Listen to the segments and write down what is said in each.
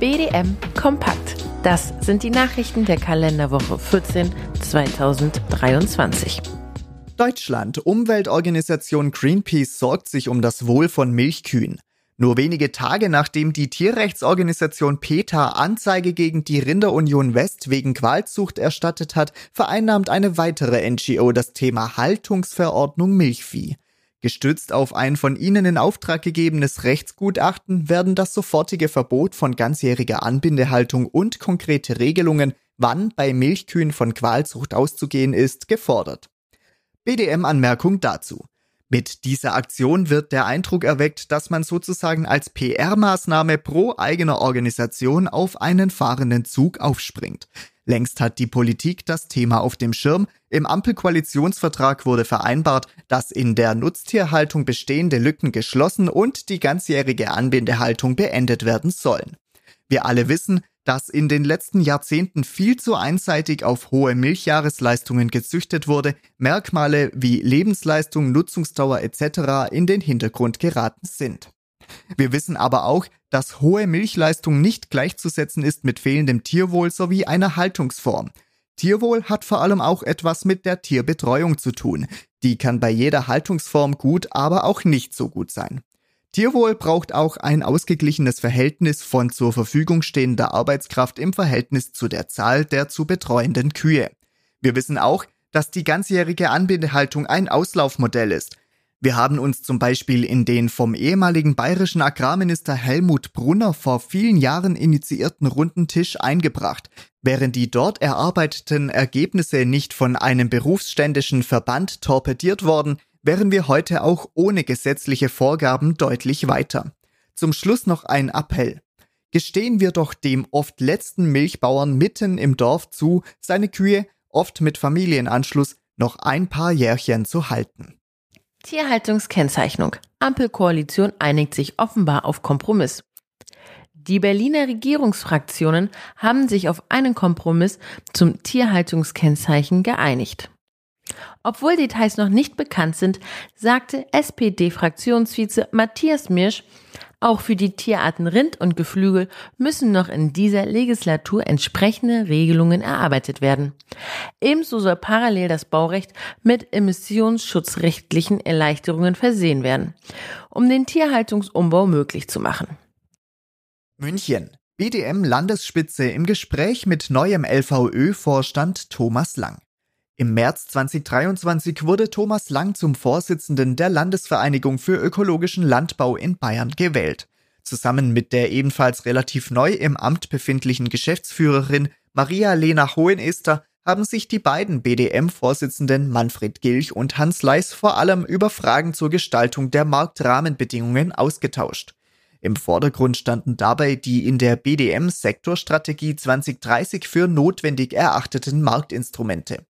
BDM Kompakt. Das sind die Nachrichten der Kalenderwoche 14 2023. Deutschland. Umweltorganisation Greenpeace sorgt sich um das Wohl von Milchkühen. Nur wenige Tage nachdem die Tierrechtsorganisation PETA Anzeige gegen die Rinderunion West wegen Qualzucht erstattet hat, vereinnahmt eine weitere NGO das Thema Haltungsverordnung Milchvieh. Gestützt auf ein von ihnen in Auftrag gegebenes Rechtsgutachten werden das sofortige Verbot von ganzjähriger Anbindehaltung und konkrete Regelungen, wann bei Milchkühen von Qualzucht auszugehen ist, gefordert. BDM-Anmerkung dazu. Mit dieser Aktion wird der Eindruck erweckt, dass man sozusagen als PR-Maßnahme pro eigener Organisation auf einen fahrenden Zug aufspringt. Längst hat die Politik das Thema auf dem Schirm. Im Ampelkoalitionsvertrag wurde vereinbart, dass in der Nutztierhaltung bestehende Lücken geschlossen und die ganzjährige Anbindehaltung beendet werden sollen. Wir alle wissen, dass in den letzten Jahrzehnten viel zu einseitig auf hohe Milchjahresleistungen gezüchtet wurde, Merkmale wie Lebensleistung, Nutzungsdauer etc. in den Hintergrund geraten sind. Wir wissen aber auch, dass hohe Milchleistung nicht gleichzusetzen ist mit fehlendem Tierwohl sowie einer Haltungsform. Tierwohl hat vor allem auch etwas mit der Tierbetreuung zu tun. Die kann bei jeder Haltungsform gut, aber auch nicht so gut sein. Tierwohl braucht auch ein ausgeglichenes Verhältnis von zur Verfügung stehender Arbeitskraft im Verhältnis zu der Zahl der zu betreuenden Kühe. Wir wissen auch, dass die ganzjährige Anbindehaltung ein Auslaufmodell ist. Wir haben uns zum Beispiel in den vom ehemaligen bayerischen Agrarminister Helmut Brunner vor vielen Jahren initiierten runden Tisch eingebracht. Während die dort erarbeiteten Ergebnisse nicht von einem berufsständischen Verband torpediert worden, wären wir heute auch ohne gesetzliche Vorgaben deutlich weiter. Zum Schluss noch ein Appell. Gestehen wir doch dem oft letzten Milchbauern mitten im Dorf zu, seine Kühe, oft mit Familienanschluss, noch ein paar Jährchen zu halten. Tierhaltungskennzeichnung. Ampelkoalition einigt sich offenbar auf Kompromiss. Die Berliner Regierungsfraktionen haben sich auf einen Kompromiss zum Tierhaltungskennzeichen geeinigt. Obwohl Details noch nicht bekannt sind, sagte SPD-Fraktionsvize Matthias Mirsch, auch für die Tierarten Rind und Geflügel müssen noch in dieser Legislatur entsprechende Regelungen erarbeitet werden. Ebenso soll parallel das Baurecht mit emissionsschutzrechtlichen Erleichterungen versehen werden, um den Tierhaltungsumbau möglich zu machen. München. BDM Landesspitze im Gespräch mit neuem LVÖ-Vorstand Thomas Lang. Im März 2023 wurde Thomas Lang zum Vorsitzenden der Landesvereinigung für ökologischen Landbau in Bayern gewählt. Zusammen mit der ebenfalls relativ neu im Amt befindlichen Geschäftsführerin Maria Lena Hohenester haben sich die beiden BDM-Vorsitzenden Manfred Gilch und Hans Leis vor allem über Fragen zur Gestaltung der Marktrahmenbedingungen ausgetauscht. Im Vordergrund standen dabei die in der BDM-Sektorstrategie 2030 für notwendig erachteten Marktinstrumente.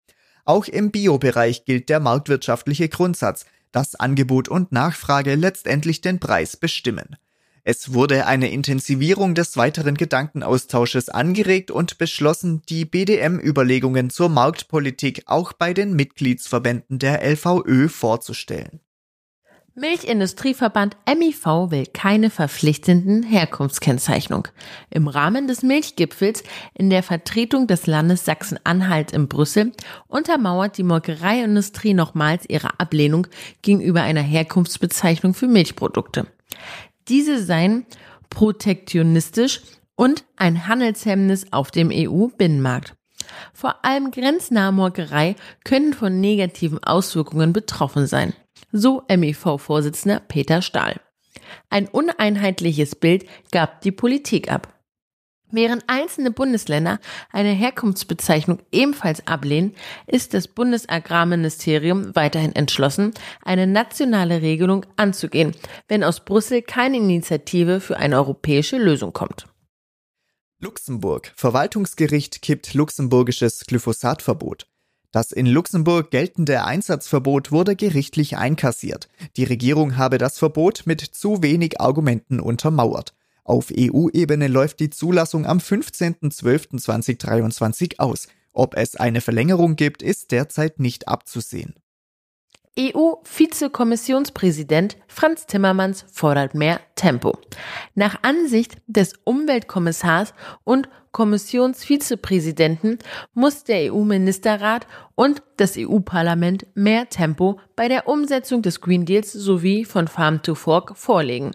Auch im Biobereich gilt der marktwirtschaftliche Grundsatz, dass Angebot und Nachfrage letztendlich den Preis bestimmen. Es wurde eine Intensivierung des weiteren Gedankenaustausches angeregt und beschlossen, die BDM-Überlegungen zur Marktpolitik auch bei den Mitgliedsverbänden der LVÖ vorzustellen. Milchindustrieverband MIV will keine verpflichtenden Herkunftskennzeichnung. Im Rahmen des Milchgipfels in der Vertretung des Landes Sachsen-Anhalt in Brüssel untermauert die Molkereiindustrie nochmals ihre Ablehnung gegenüber einer Herkunftsbezeichnung für Milchprodukte. Diese seien protektionistisch und ein Handelshemmnis auf dem EU-Binnenmarkt. Vor allem grenznahe Molkerei können von negativen Auswirkungen betroffen sein so MEV-Vorsitzender Peter Stahl. Ein uneinheitliches Bild gab die Politik ab. Während einzelne Bundesländer eine Herkunftsbezeichnung ebenfalls ablehnen, ist das Bundesagrarministerium weiterhin entschlossen, eine nationale Regelung anzugehen, wenn aus Brüssel keine Initiative für eine europäische Lösung kommt. Luxemburg. Verwaltungsgericht kippt luxemburgisches Glyphosatverbot. Das in Luxemburg geltende Einsatzverbot wurde gerichtlich einkassiert. Die Regierung habe das Verbot mit zu wenig Argumenten untermauert. Auf EU-Ebene läuft die Zulassung am 15.12.2023 aus. Ob es eine Verlängerung gibt, ist derzeit nicht abzusehen. EU-Vizekommissionspräsident Franz Timmermans fordert mehr Tempo. Nach Ansicht des Umweltkommissars und Kommissionsvizepräsidenten muss der EU-Ministerrat und das EU-Parlament mehr Tempo bei der Umsetzung des Green Deals sowie von Farm to Fork vorlegen.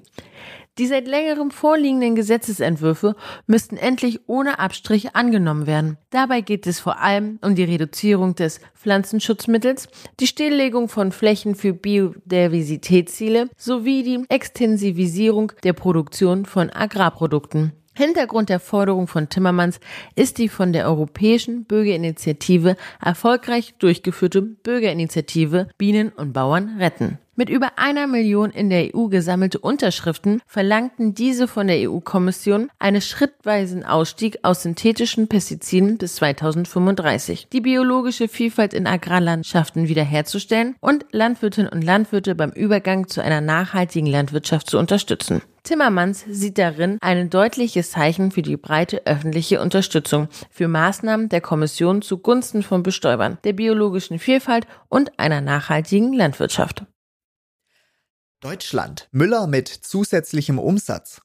Die seit längerem vorliegenden Gesetzesentwürfe müssten endlich ohne Abstrich angenommen werden. Dabei geht es vor allem um die Reduzierung des Pflanzenschutzmittels, die Stilllegung von Flächen für Biodiversitätsziele sowie die Extensivisierung der Produktion von Agrarprodukten. Hintergrund der Forderung von Timmermans ist die von der Europäischen Bürgerinitiative erfolgreich durchgeführte Bürgerinitiative Bienen und Bauern retten. Mit über einer Million in der EU gesammelte Unterschriften verlangten diese von der EU-Kommission einen schrittweisen Ausstieg aus synthetischen Pestiziden bis 2035, die biologische Vielfalt in Agrarlandschaften wiederherzustellen und Landwirtinnen und Landwirte beim Übergang zu einer nachhaltigen Landwirtschaft zu unterstützen. Timmermans sieht darin ein deutliches Zeichen für die breite öffentliche Unterstützung für Maßnahmen der Kommission zugunsten von Bestäubern, der biologischen Vielfalt und einer nachhaltigen Landwirtschaft. Deutschland. Müller mit zusätzlichem Umsatz.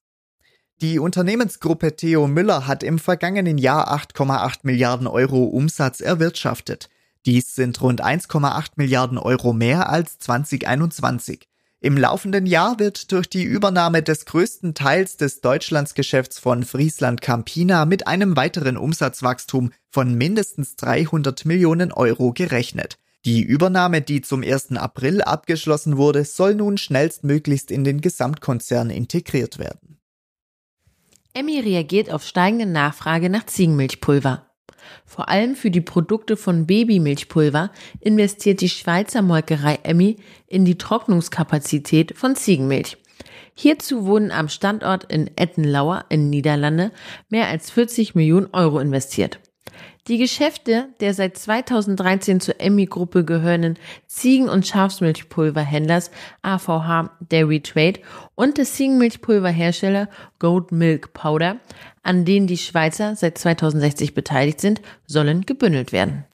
Die Unternehmensgruppe Theo Müller hat im vergangenen Jahr 8,8 Milliarden Euro Umsatz erwirtschaftet. Dies sind rund 1,8 Milliarden Euro mehr als 2021. Im laufenden Jahr wird durch die Übernahme des größten Teils des Deutschlandsgeschäfts von Friesland Campina mit einem weiteren Umsatzwachstum von mindestens 300 Millionen Euro gerechnet. Die Übernahme, die zum 1. April abgeschlossen wurde, soll nun schnellstmöglichst in den Gesamtkonzern integriert werden. Emmy reagiert auf steigende Nachfrage nach Ziegenmilchpulver. Vor allem für die Produkte von Babymilchpulver investiert die Schweizer Molkerei Emmy in die Trocknungskapazität von Ziegenmilch. Hierzu wurden am Standort in Ettenlauer in Niederlande mehr als 40 Millionen Euro investiert. Die Geschäfte der seit 2013 zur Emmy-Gruppe gehörenden Ziegen- und Schafsmilchpulverhändlers AVH Dairy Trade und des Ziegenmilchpulverhersteller Goat Milk Powder, an denen die Schweizer seit 2060 beteiligt sind, sollen gebündelt werden.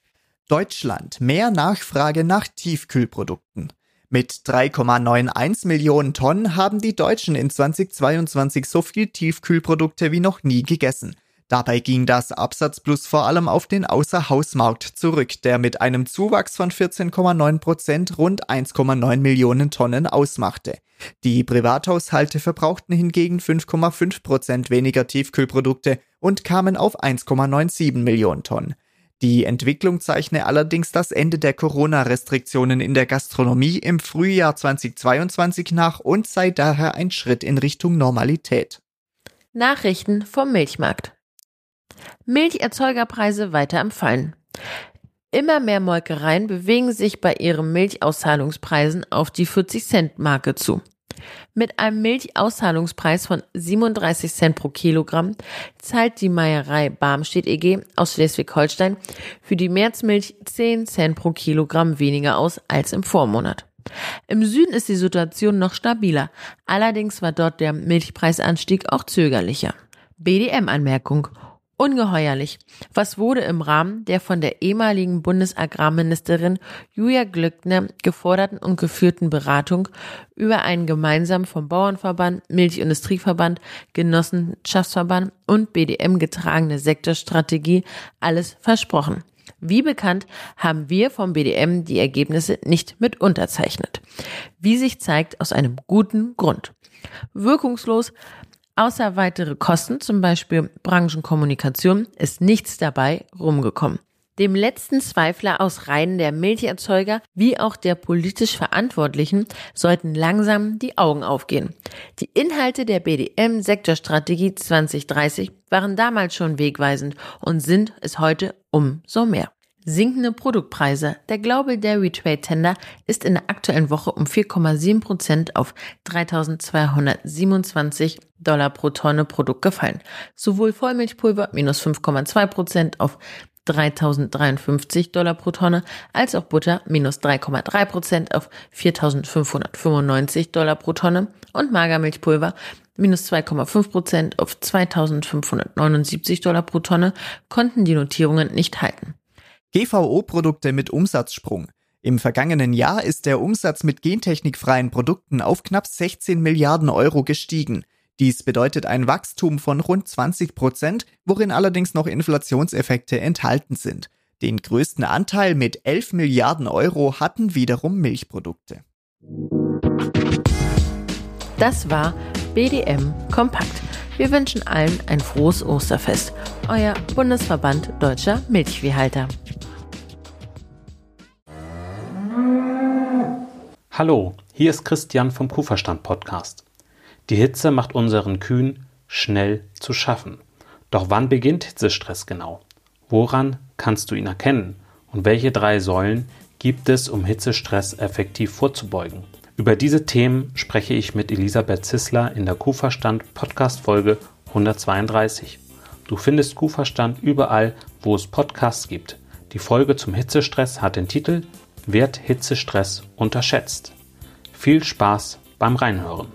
Deutschland. Mehr Nachfrage nach Tiefkühlprodukten. Mit 3,91 Millionen Tonnen haben die Deutschen in 2022 so viel Tiefkühlprodukte wie noch nie gegessen. Dabei ging das Absatzplus vor allem auf den Außerhausmarkt zurück, der mit einem Zuwachs von 14,9 Prozent rund 1,9 Millionen Tonnen ausmachte. Die Privathaushalte verbrauchten hingegen 5,5 Prozent weniger Tiefkühlprodukte und kamen auf 1,97 Millionen Tonnen. Die Entwicklung zeichne allerdings das Ende der Corona-Restriktionen in der Gastronomie im Frühjahr 2022 nach und sei daher ein Schritt in Richtung Normalität. Nachrichten vom Milchmarkt. Milcherzeugerpreise weiter am Fallen. Immer mehr Molkereien bewegen sich bei ihren Milchauszahlungspreisen auf die 40 Cent Marke zu. Mit einem Milchauszahlungspreis von 37 Cent pro Kilogramm zahlt die Meierei Barmstedt EG aus Schleswig-Holstein für die Märzmilch 10 Cent pro Kilogramm weniger aus als im Vormonat. Im Süden ist die Situation noch stabiler, allerdings war dort der Milchpreisanstieg auch zögerlicher. BDM-Anmerkung. Ungeheuerlich. Was wurde im Rahmen der von der ehemaligen Bundesagrarministerin Julia Glückner geforderten und geführten Beratung über einen gemeinsam vom Bauernverband, Milchindustrieverband, Genossenschaftsverband und BDM getragene Sektorstrategie alles versprochen? Wie bekannt haben wir vom BDM die Ergebnisse nicht mit unterzeichnet. Wie sich zeigt, aus einem guten Grund. Wirkungslos Außer weitere Kosten, zum Beispiel Branchenkommunikation, ist nichts dabei rumgekommen. Dem letzten Zweifler aus Reihen der Milcherzeuger wie auch der politisch Verantwortlichen sollten langsam die Augen aufgehen. Die Inhalte der BDM Sektorstrategie 2030 waren damals schon wegweisend und sind es heute umso mehr. Sinkende Produktpreise. Der Global Dairy Trade Tender ist in der aktuellen Woche um 4,7 Prozent auf 3.227 Dollar pro Tonne Produkt gefallen. Sowohl Vollmilchpulver minus 5,2 Prozent auf 3.053 Dollar pro Tonne, als auch Butter minus 3,3 Prozent auf 4.595 Dollar pro Tonne und Magermilchpulver minus 2,5 Prozent auf 2.579 Dollar pro Tonne konnten die Notierungen nicht halten. GVO-Produkte mit Umsatzsprung. Im vergangenen Jahr ist der Umsatz mit gentechnikfreien Produkten auf knapp 16 Milliarden Euro gestiegen. Dies bedeutet ein Wachstum von rund 20 Prozent, worin allerdings noch Inflationseffekte enthalten sind. Den größten Anteil mit 11 Milliarden Euro hatten wiederum Milchprodukte. Das war BDM Kompakt. Wir wünschen allen ein frohes Osterfest. Euer Bundesverband Deutscher Milchviehhalter. Hallo, hier ist Christian vom Kuhverstand Podcast. Die Hitze macht unseren Kühen schnell zu schaffen. Doch wann beginnt Hitzestress genau? Woran kannst du ihn erkennen? Und welche drei Säulen gibt es, um Hitzestress effektiv vorzubeugen? Über diese Themen spreche ich mit Elisabeth Zissler in der Kuhverstand Podcast Folge 132. Du findest Kuhverstand überall, wo es Podcasts gibt. Die Folge zum Hitzestress hat den Titel wird Hitzestress unterschätzt. Viel Spaß beim Reinhören.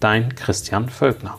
Dein Christian Völkner.